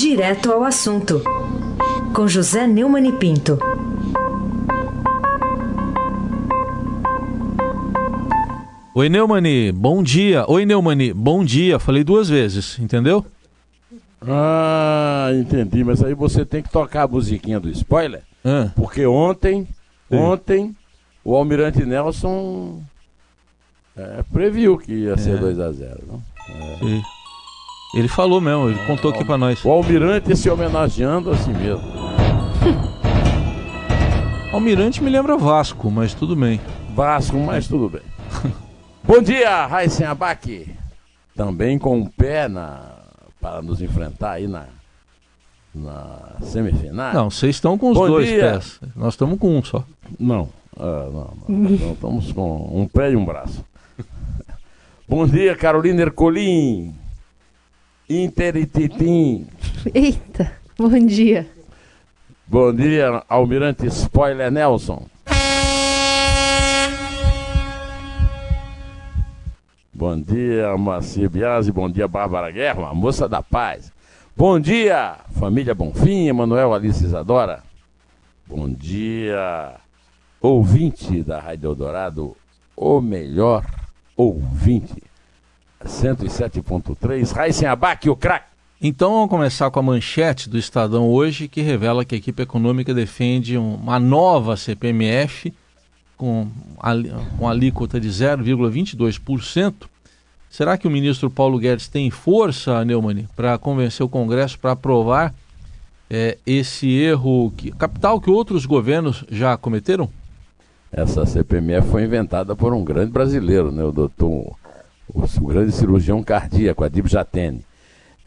Direto ao assunto, com José Neumann e Pinto. Oi, Neumani, bom dia. Oi, Neumani, bom dia. Falei duas vezes, entendeu? Ah, entendi. Mas aí você tem que tocar a musiquinha do spoiler. Ah, Porque ontem, Sim. ontem, o Almirante Nelson é, previu que ia ser 2 a 0 não? sim. Ele falou mesmo, ele contou aqui pra nós. O Almirante se homenageando a si mesmo. Almirante me lembra Vasco, mas tudo bem. Vasco, mas tudo bem. Bom dia, Raíssen Abac. Também com um pé na, para nos enfrentar aí na, na semifinal. Não, vocês estão com os Bom dois dia. pés. Nós estamos com um só. Não, ah, não, não. Então estamos com um pé e um braço. Bom dia, Carolina Ercolim. Interititim. Eita, bom dia. Bom dia, Almirante Spoiler Nelson. Bom dia, Moacir Biasi. Bom dia, Bárbara Guerra, a moça da paz. Bom dia, família Bonfim, Emanuel Alice Isadora. Bom dia, ouvinte da Rádio Eldorado, o melhor ouvinte. 107.3, Raíssen Abac, o craque. Então vamos começar com a manchete do Estadão hoje, que revela que a equipe econômica defende um- uma nova CPMF com, alíquota de 0,22%. Será que o ministro Paulo Guedes tem força, Neumann, para convencer o Congresso para aprovar eh, esse erro que, capital que outros governos já cometeram? Essa CPMF foi inventada por um grande brasileiro, né, o doutor, o, o grande cirurgião cardíaco, Adib Jatene.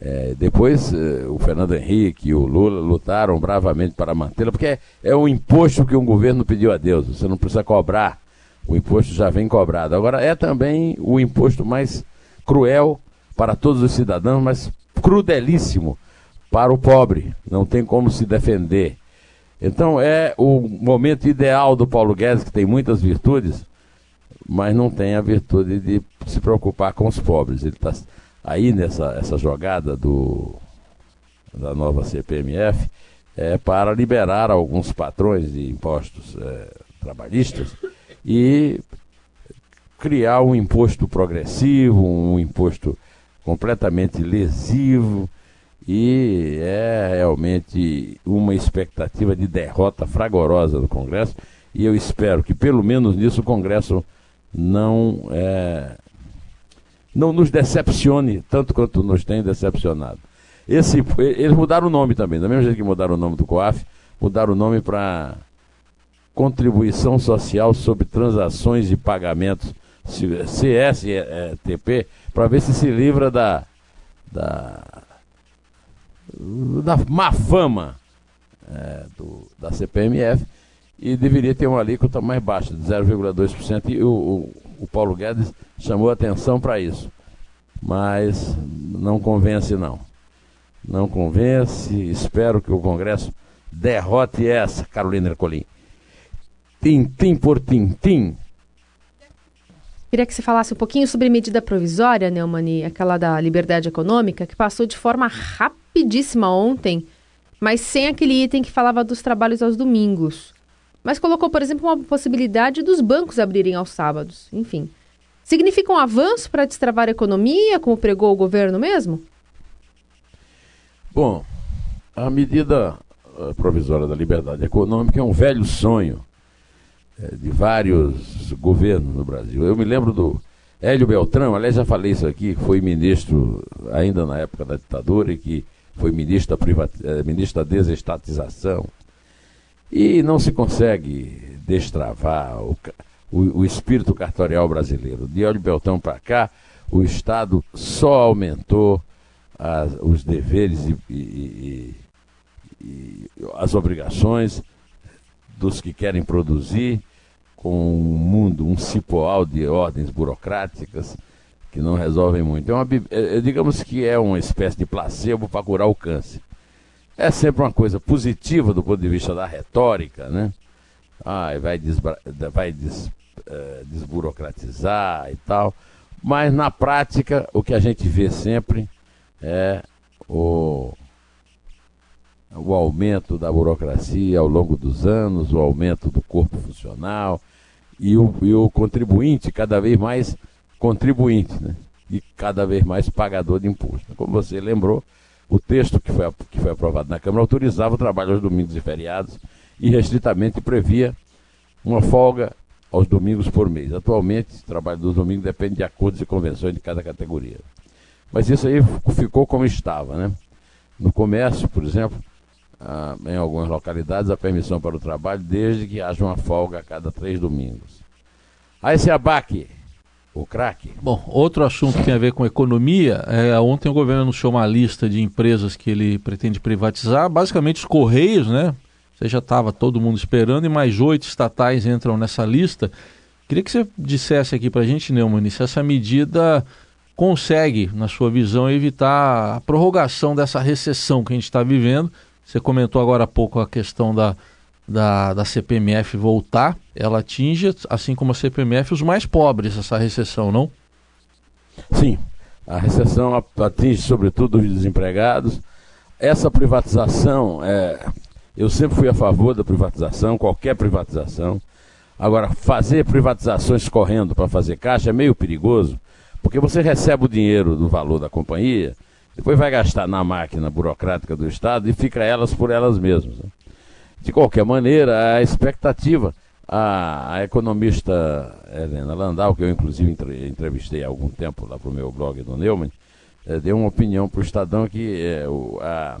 É, depois eh, o Fernando Henrique e o Lula lutaram bravamente para mantê-la, porque é, é um imposto que um governo pediu a Deus, você não precisa cobrar, o imposto já vem cobrado. Agora, é também o imposto mais cruel para todos os cidadãos, mas crudelíssimo para o pobre, não tem como se defender. Então é o momento ideal do Paulo Guedes, que tem muitas virtudes, mas não tem a virtude de se preocupar com os pobres. Ele está aí nessa essa jogada do, da nova CPMF é para liberar alguns patrões de impostos é, trabalhistas e criar um imposto progressivo, um imposto completamente lesivo e é realmente uma expectativa de derrota fragorosa do Congresso e eu espero que pelo menos nisso o Congresso não é, não nos decepcione tanto quanto nos tem decepcionado. Esse, eles mudaram o nome também, da mesma jeito que mudaram o nome do COAF, mudaram o nome para Contribuição Social sobre Transações e Pagamentos, CSTP, para ver se se livra da, da, da má fama é, do, da CPMF e deveria ter uma alíquota mais baixa, de 0,2%, e o, o, o Paulo Guedes chamou atenção para isso. Mas não convence, não. Não convence, espero que o Congresso derrote essa, Carolina Ercolim. Tintim por tintim. Queria que você falasse um pouquinho sobre medida provisória, Neumani, aquela da liberdade econômica, que passou de forma rapidíssima ontem, mas sem aquele item que falava dos trabalhos aos domingos. Mas colocou, por exemplo, uma possibilidade dos bancos abrirem aos sábados. Enfim. Significa um avanço para destravar a economia, como pregou o governo mesmo? Bom, a medida eh, provisória da liberdade econômica é um velho sonho eh, de vários governos no Brasil. Eu me lembro do Hélio Beltrão, aliás, já falei isso aqui, foi ministro ainda na época da ditadura e que foi ministro da, privati- eh, ministro da desestatização. E não se consegue destravar o, o, o espírito cartorial brasileiro. De Hélio Beltrão para cá, o Estado só aumentou as- os deveres e, e- e- e as obrigações dos que querem produzir, com um mundo, um cipoal de ordens burocráticas que não resolvem muito. É uma, é- é, digamos que é uma espécie de placebo para curar o câncer. É sempre uma coisa positiva do ponto de vista da retórica, né? Ah, vai, desbra- vai des- eh, desburocratizar e tal. Mas na prática, o que a gente vê sempre é o, o aumento da burocracia ao longo dos anos, o aumento do corpo funcional e o, e o contribuinte cada vez mais contribuinte, né? E cada vez mais pagador de imposto. Como você lembrou, o texto que foi, que foi aprovado na Câmara autorizava o trabalho aos domingos e feriados e restritamente previa uma folga aos domingos por mês. Atualmente, o trabalho dos domingos depende de acordos e convenções de cada categoria. Mas isso aí ficou como estava, né? No comércio, por exemplo, em algumas localidades, a permissão para o trabalho, desde que haja uma folga a cada três domingos. Aí esse abaque, o craque. Bom, outro assunto que tem a ver com economia, é, ontem o governo anunciou uma lista de empresas que ele pretende privatizar, basicamente os Correios, né? Você já estava todo mundo esperando e mais oito estatais entram nessa lista. Queria que você dissesse aqui para a gente, Neumann, se essa medida consegue, na sua visão, evitar a prorrogação dessa recessão que a gente está vivendo. Você comentou agora há pouco a questão da, da, da CPMF voltar. Ela atinge, assim como a CPMF, os mais pobres, essa recessão, não? Sim, a recessão atinge sobretudo os desempregados. Essa privatização, é, eu sempre fui a favor da privatização, qualquer privatização. Agora, fazer privatizações correndo para fazer caixa é meio perigoso, porque você recebe o dinheiro do valor da companhia, depois vai gastar na máquina burocrática do Estado e fica elas por elas mesmas. Né? De qualquer maneira, a expectativa, a, economista Helena Landau, que eu inclusive entrevistei há algum tempo lá para o meu blog do Neumann, é, deu uma opinião para o Estadão que o, a,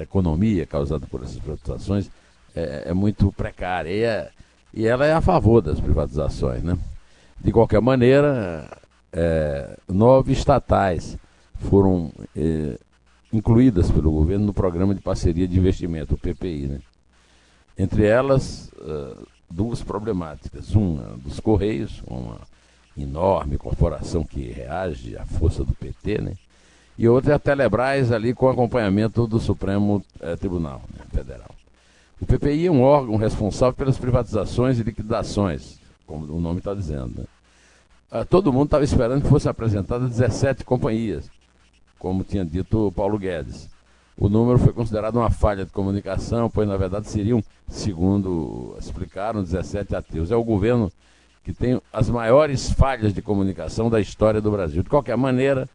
economia causada por essas privatizações é, é muito precária e, é, e ela é a favor das privatizações, né? De qualquer maneira, é, nove estatais foram incluídas pelo governo no Programa de Parceria de Investimento, o PPI. Né? Entre elas, uh, duas problemáticas. Uma dos Correios, uma enorme corporação que reage à força do PT, né? e outra é a Telebrás, ali com acompanhamento do Supremo eh, Tribunal né, Federal. O PPI é um órgão responsável pelas privatizações e liquidações, como o nome está dizendo. Né? Ah, todo mundo estava esperando que fosse apresentada 17 companhias, como tinha dito Paulo Guedes. O número foi considerado uma falha de comunicação, pois na verdade seriam, segundo explicaram, 17 ateus. É o governo que tem as maiores falhas de comunicação da história do Brasil. De qualquer maneira,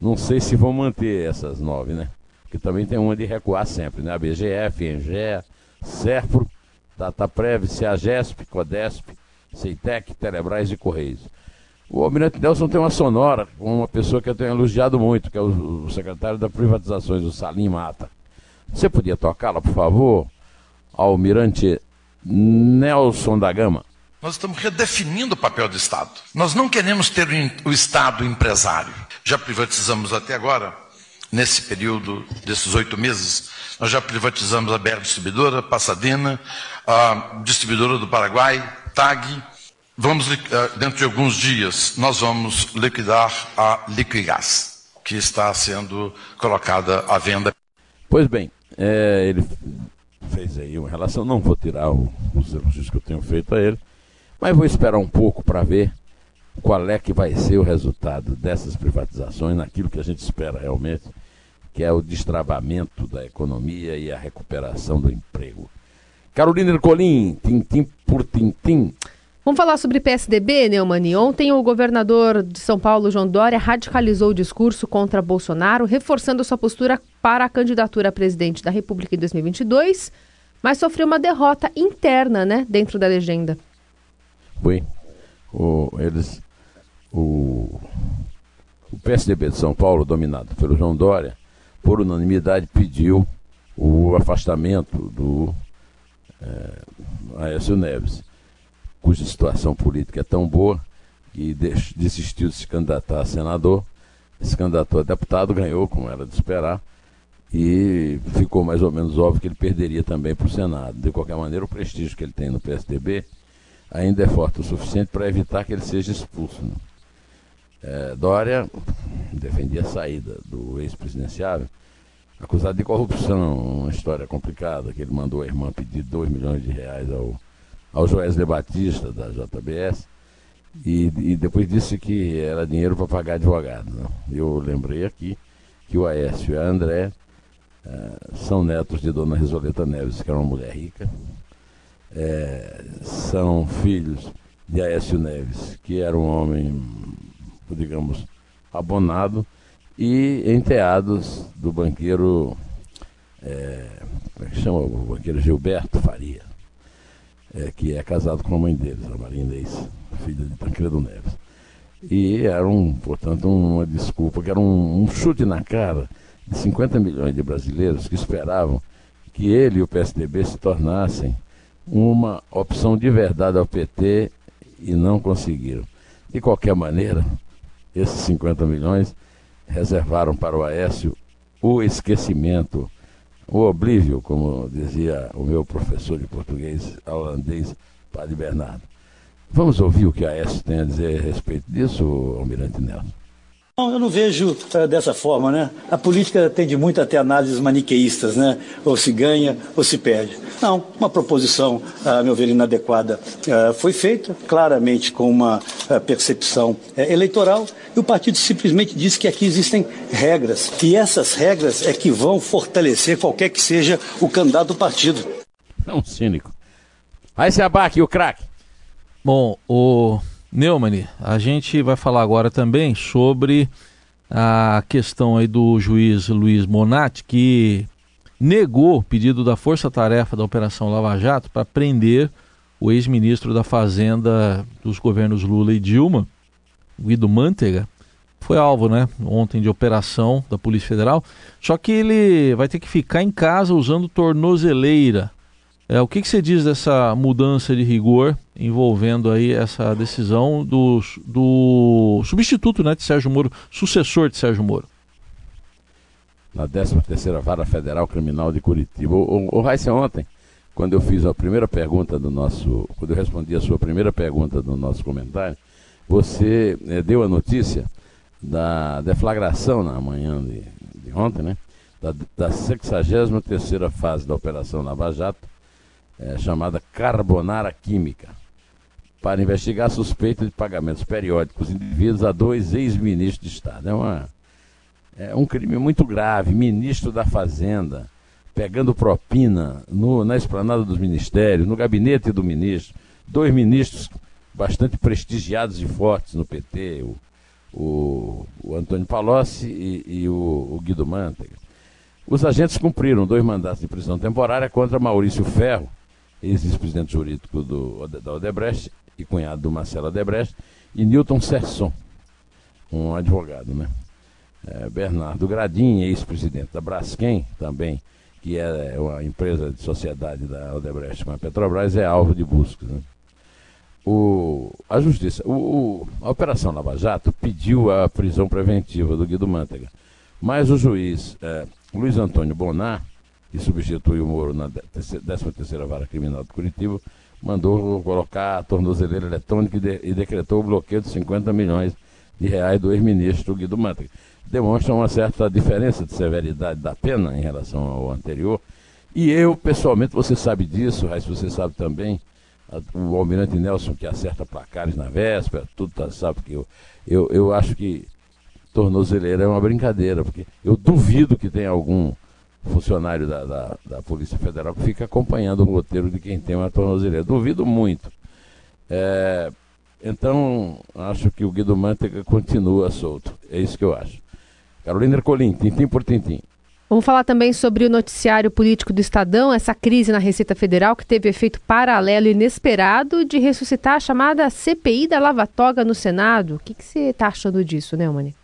não sei se vão manter essas nove, né? Porque também tem uma de recuar sempre, né? A BGF, Engea, Serpro, Dataprev, CEAGESP, CODESP, Ceitec, Telebrás e Correios. O Almirante Nelson tem uma sonora com uma pessoa que eu tenho elogiado muito, que é o, o secretário da Privatizações, o Salim Mata. Você podia tocá-la, por favor? Almirante Nelson da Gama. Nós estamos redefinindo o papel do Estado. Nós não queremos ter o Estado empresário. Já privatizamos até agora, nesse período desses oito meses, nós já privatizamos a BR Distribuidora, Passadena, a Distribuidora do Paraguai, TAG, Vamos, eh, dentro de alguns dias, nós vamos liquidar a Liquigás, que está sendo colocada à venda. Pois bem, é, ele fez aí uma relação, não vou tirar os elogios que eu tenho feito a ele, mas vou esperar um pouco para ver qual é que vai ser o resultado dessas privatizações, naquilo que a gente espera realmente, que é o destravamento da economia e a recuperação do emprego. Carolina Ercolim, tintim por tintim. Vamos falar sobre PSDB, Neumani. Ontem o governador de São Paulo, João Dória, radicalizou o discurso contra Bolsonaro, reforçando sua postura para a candidatura a presidente da República em 2022, mas sofreu uma derrota interna, né, dentro da legenda. Bem, o, eles, o, o PSDB de São Paulo, dominado pelo João Dória, por unanimidade pediu o afastamento do é, Aécio Neves cuja situação política é tão boa que desistiu de se candidatar a senador, se candidatou a deputado, ganhou, como era de esperar, e ficou mais ou menos óbvio que ele perderia também para o Senado. De qualquer maneira, o prestígio que ele tem no PSDB ainda é forte o suficiente para evitar que ele seja expulso. Né? É, Dória defendia a saída do ex-presidenciável, acusado de corrupção, uma história complicada, que ele mandou a irmã pedir 2 milhões de reais ao ao Joesley Batista, da JBS, e, e depois disse que era dinheiro para pagar advogado. Né? Eu lembrei aqui que o Aécio e a André é, são netos de Dona Risoleta Neves, que era uma mulher rica, é, são filhos de Aécio Neves, que era um homem, digamos, abonado, e enteados do banqueiro, é, como é que chama? O banqueiro Gilberto Faria, é, que é casado com a mãe deles, a Maria Inês, filha de Tancredo Neves. E era, um, portanto, uma desculpa, que era um, um chute na cara de 50 milhões de brasileiros que esperavam que ele e o PSDB se tornassem uma opção de verdade ao PT e não conseguiram. De qualquer maneira, esses 50 milhões reservaram para o Aécio o esquecimento, o oblívio, como dizia o meu professor de português holandês, Padre Bernardo. Vamos ouvir o que a Aécio tem a dizer a respeito disso, Almirante Nelson. Não, eu não vejo uh, dessa forma, né? A política tende muito a ter análises maniqueístas, né? Ou se ganha ou se perde. Não, uma proposição, a meu ver, inadequada uh, foi feita, claramente com uma uh, percepção eleitoral, e o partido simplesmente disse que aqui existem regras, e essas regras é que vão fortalecer qualquer que seja o candidato do partido. É um cínico. Vai se abaque, o craque. Bom, o Neumann, a gente vai falar agora também sobre a questão aí do juiz Luiz Monatti, que negou o pedido da Força Tarefa da Operação Lava Jato para prender o ex-ministro da Fazenda dos governos Lula e Dilma, Guido Mantega, foi alvo, né, ontem de operação da Polícia Federal. Só que ele vai ter que ficar em casa usando tornozeleira. É, o que, que você diz dessa mudança de rigor envolvendo aí essa decisão do, do substituto né, de Sérgio Moro, sucessor de Sérgio Moro? Na 13ª Vara Federal Criminal de Curitiba. O, Raíssa, ontem, quando eu fiz a primeira pergunta do nosso, quando eu respondi a sua primeira pergunta do nosso comentário, você eh, deu a notícia da deflagração na manhã de, de ontem, né? Da, da 63ª fase da Operação Lava Jato, é, chamada Carbonara Química, para investigar a suspeita de pagamentos periódicos indevidos a dois ex-ministros de Estado. É, uma, é um crime muito grave. Ministro da Fazenda, pegando propina no, na esplanada dos ministérios, no gabinete do ministro. Dois ministros bastante prestigiados e fortes no PT, o, o, o Antônio Palocci e, e o, o Guido Mantega. Os agentes cumpriram dois mandatos de prisão temporária contra Maurício Ferro, ex-vice-presidente jurídico do, da Odebrecht e cunhado do Marcelo Odebrecht, e Newton Serson, um advogado, né? É, Bernardo Gradin, ex-presidente da Braskem, também, que é uma empresa de sociedade da Odebrecht com a Petrobras, é alvo de busca. Né? O, a Justiça, o, a Operação Lava Jato pediu a prisão preventiva do Guido Mantega, mas o juiz é, Luiz Antônio Bonar que substitui o Moro na 13ª Vara Criminal de Curitiba, mandou colocar a tornozeleira eletrônica e, de, e, decretou o bloqueio de 50 milhões de reais do ex-ministro Guido Mantega. Demonstra uma certa diferença de severidade da pena em relação ao anterior. E eu, pessoalmente, você sabe disso, Raiz, você sabe também, o Almirante Nelson que acerta placares na véspera, tudo tá, sabe que eu, eu, eu acho que tornozeleira é uma brincadeira, porque eu duvido que tenha algum funcionário da, da, da, Polícia Federal que fica acompanhando o roteiro de quem tem uma tornozeleira. Duvido muito. É, então, acho que o Guido Mantega continua solto. É isso que eu acho. Carolina Ercolim, tintim por tintim. Vamos falar também sobre o noticiário político do Estadão, essa crise na Receita Federal que teve efeito paralelo inesperado de ressuscitar a chamada CPI da Lava Toga no Senado. O que, que você está achando disso, né, Mani?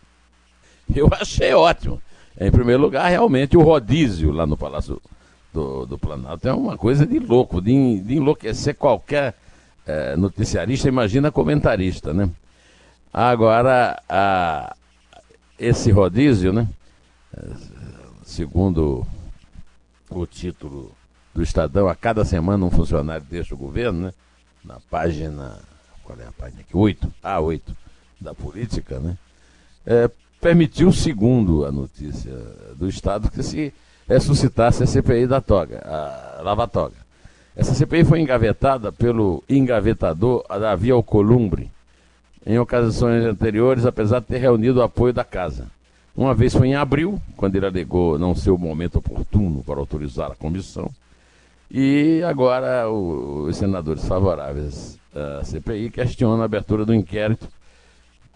Eu achei ótimo. Em primeiro lugar, realmente o rodízio lá no Palácio do, do Planalto é uma coisa de louco, de, de enlouquecer qualquer é, noticiarista, imagina comentarista, né? Agora, a, esse rodízio, né? Segundo o título do Estadão, a cada semana um funcionário deixa o governo, né? Na página, qual é a página aqui? 8, A8 da política, né? É, permitiu, segundo a notícia do Estado, que se ressuscitasse a CPI da toga, a Lava Toga. Essa CPI foi engavetada pelo engavetador Davi Alcolumbre, em ocasiões anteriores, apesar de ter reunido o apoio da casa. Uma vez foi em abril, quando ele alegou não ser o momento oportuno para autorizar a comissão. E agora o, os senadores favoráveis à CPI questionam a abertura do inquérito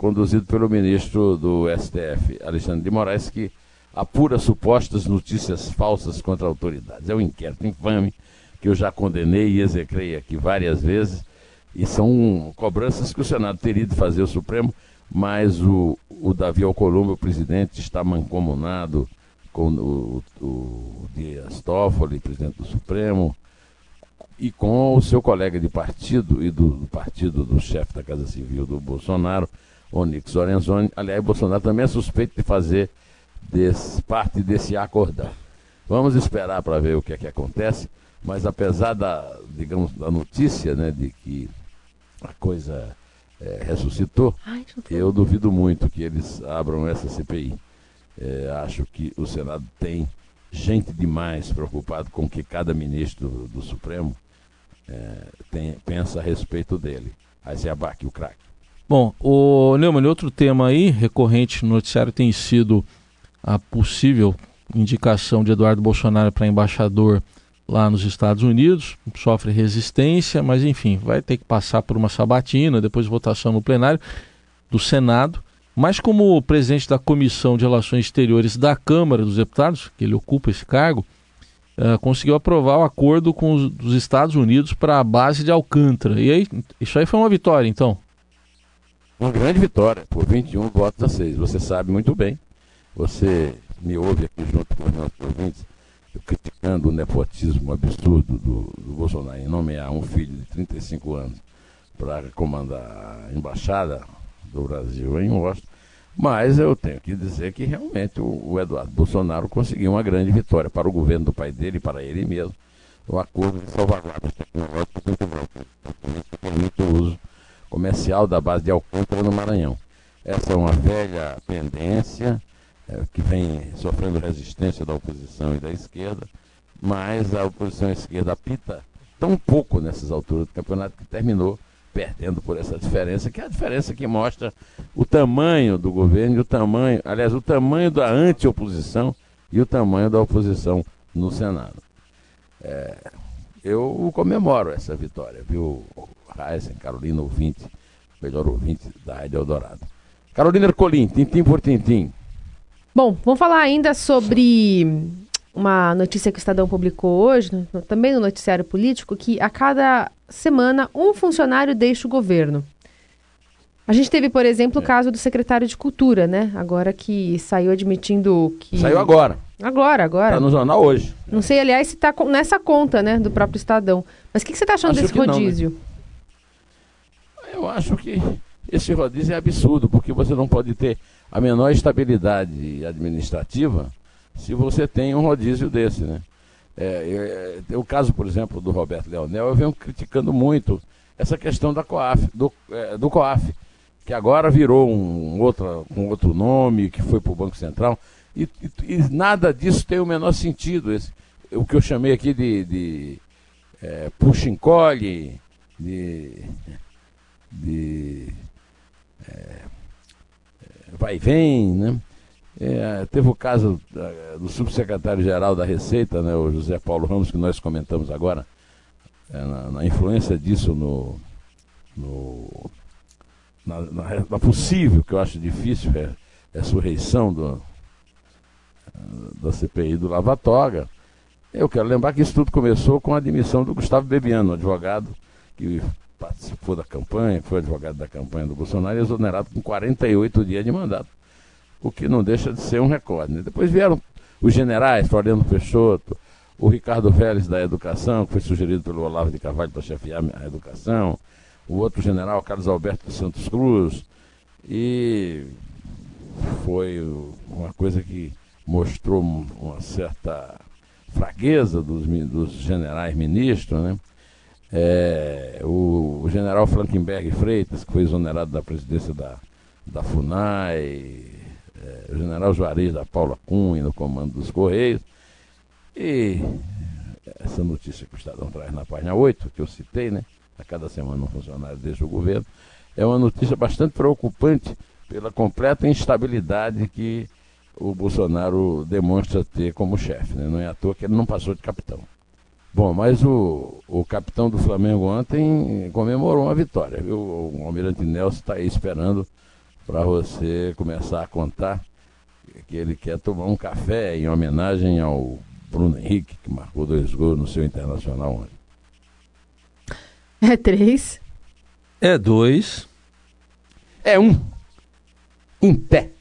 conduzido pelo ministro do STF, Alexandre de Moraes, que apura supostas notícias falsas contra autoridades. É um inquérito infame que eu já condenei e execrei aqui várias vezes, e são cobranças que o Senado teria de fazer o Supremo, mas o, o Davi Alcolumbre, o presidente, está mancomunado com o, o Dias Toffoli, presidente do Supremo, e com o seu colega de partido e do, do partido do chefe da Casa Civil do Bolsonaro, Onyx Lorenzoni. Aliás, Bolsonaro também é suspeito de fazer desse, parte desse acordar. Vamos esperar para ver o que é que acontece, mas apesar da, digamos, da notícia né, de que a coisa é, ressuscitou, Ai, eu duvido muito que eles abram essa CPI. É, acho que o Senado tem gente demais preocupado com o que cada ministro do, do Supremo é, tem, pensa a respeito dele. Aí se abaque o craque. Bom, o Neumann, outro tema aí recorrente no noticiário tem sido a possível indicação de Eduardo Bolsonaro para embaixador lá nos Estados Unidos, sofre resistência, mas enfim, vai ter que passar por uma sabatina, depois votação no plenário do Senado. Mas como presidente da Comissão de Relações Exteriores da Câmara dos Deputados, que ele ocupa esse cargo, uh, conseguiu aprovar o acordo com os dos Estados Unidos para a base de Alcântara. E aí, isso aí foi uma vitória, então? Uma grande vitória, por 21 votos a 6. Você sabe muito bem. Você me ouve aqui junto com os nossos ouvintes, criticando o nepotismo absurdo do, do Bolsonaro em nomear um filho de 35 anos para comandar a embaixada do Brasil em Washington. Mas eu tenho que dizer que realmente o, o Eduardo Bolsonaro conseguiu uma grande vitória para o governo do pai dele e para ele mesmo. O acordo de salvaguarda tecnológicas que permite o uso comercial da base de Alcântara no Maranhão. Essa é uma velha pendência é, que vem sofrendo resistência da oposição e da esquerda, mas a oposição esquerda apita tão pouco nessas alturas do campeonato que terminou perdendo por essa diferença, que é a diferença que mostra o tamanho do governo e o tamanho, aliás, o tamanho da anti-oposição e o tamanho da oposição no Senado. É, eu comemoro essa vitória, viu, Heisen, Carolina ouvinte, melhor ouvinte da Rádio Eldorado. Carolina Ercolim, tintim por tintim. Bom, vamos falar ainda sobre uma notícia que o Estadão publicou hoje, no, também no noticiário político, que a cada semana um funcionário deixa o governo. A gente teve, por exemplo, é. o caso do secretário de Cultura, né? Agora que saiu admitindo que. Saiu agora. Agora, agora. Está no jornal hoje. Não sei, aliás, se está nessa conta, né, do próprio Estadão. Mas o que, que, você está achando acho desse rodízio? Não, né? Eu acho que esse rodízio é absurdo, porque você não pode ter a menor estabilidade administrativa se você tem um rodízio desse, né? É, é, o caso, por exemplo, do Roberto Leonel, eu venho criticando muito essa questão da COAF, do, é, do COAF, que agora virou um, outro, um outro nome, que foi para o Banco Central, e, e, e, nada disso tem o menor sentido. Esse, o que eu chamei aqui de, de é, puxa-encolhe, de, de é, vai e vem, né? É, teve o caso do subsecretário-geral da Receita, né, o José Paulo Ramos, que nós comentamos agora, é, na, na, influência disso no, no na, na, na, possível, que eu acho difícil, é, ressurreição do, da CPI do Lava Toga. Eu quero lembrar que isso tudo começou com a admissão do Gustavo Bebiano, advogado que participou da campanha, foi advogado da campanha do Bolsonaro, exonerado com 48 dias de mandato, o que não deixa de ser um recorde. Né? Depois vieram os generais, Floriano Peixoto, o Ricardo Vélez da Educação, que foi sugerido pelo Olavo de Carvalho para chefiar a educação, o outro general, Carlos Alberto Santos Cruz, e foi uma coisa que mostrou uma certa fraqueza dos, dos generais ministros, né? É, o, general Frankenberg Freitas, que foi exonerado da presidência da, da FUNAI, é, o general Juarez da Paula Cunha no comando dos Correios, e essa notícia que o Estadão traz na página 8, que eu citei, né? A cada semana um funcionário deixa o governo, é uma notícia bastante preocupante pela completa instabilidade que o Bolsonaro demonstra ter como chefe. Né? Não é à toa que ele não passou de capitão. Bom, mas o, o capitão do Flamengo ontem comemorou uma vitória. Viu? O Almirante Nelson está aí esperando para você começar a contar que ele quer tomar um café em homenagem ao Bruno Henrique, que marcou dois gols no seu internacional ontem. É três. É dois. É um. Em pé.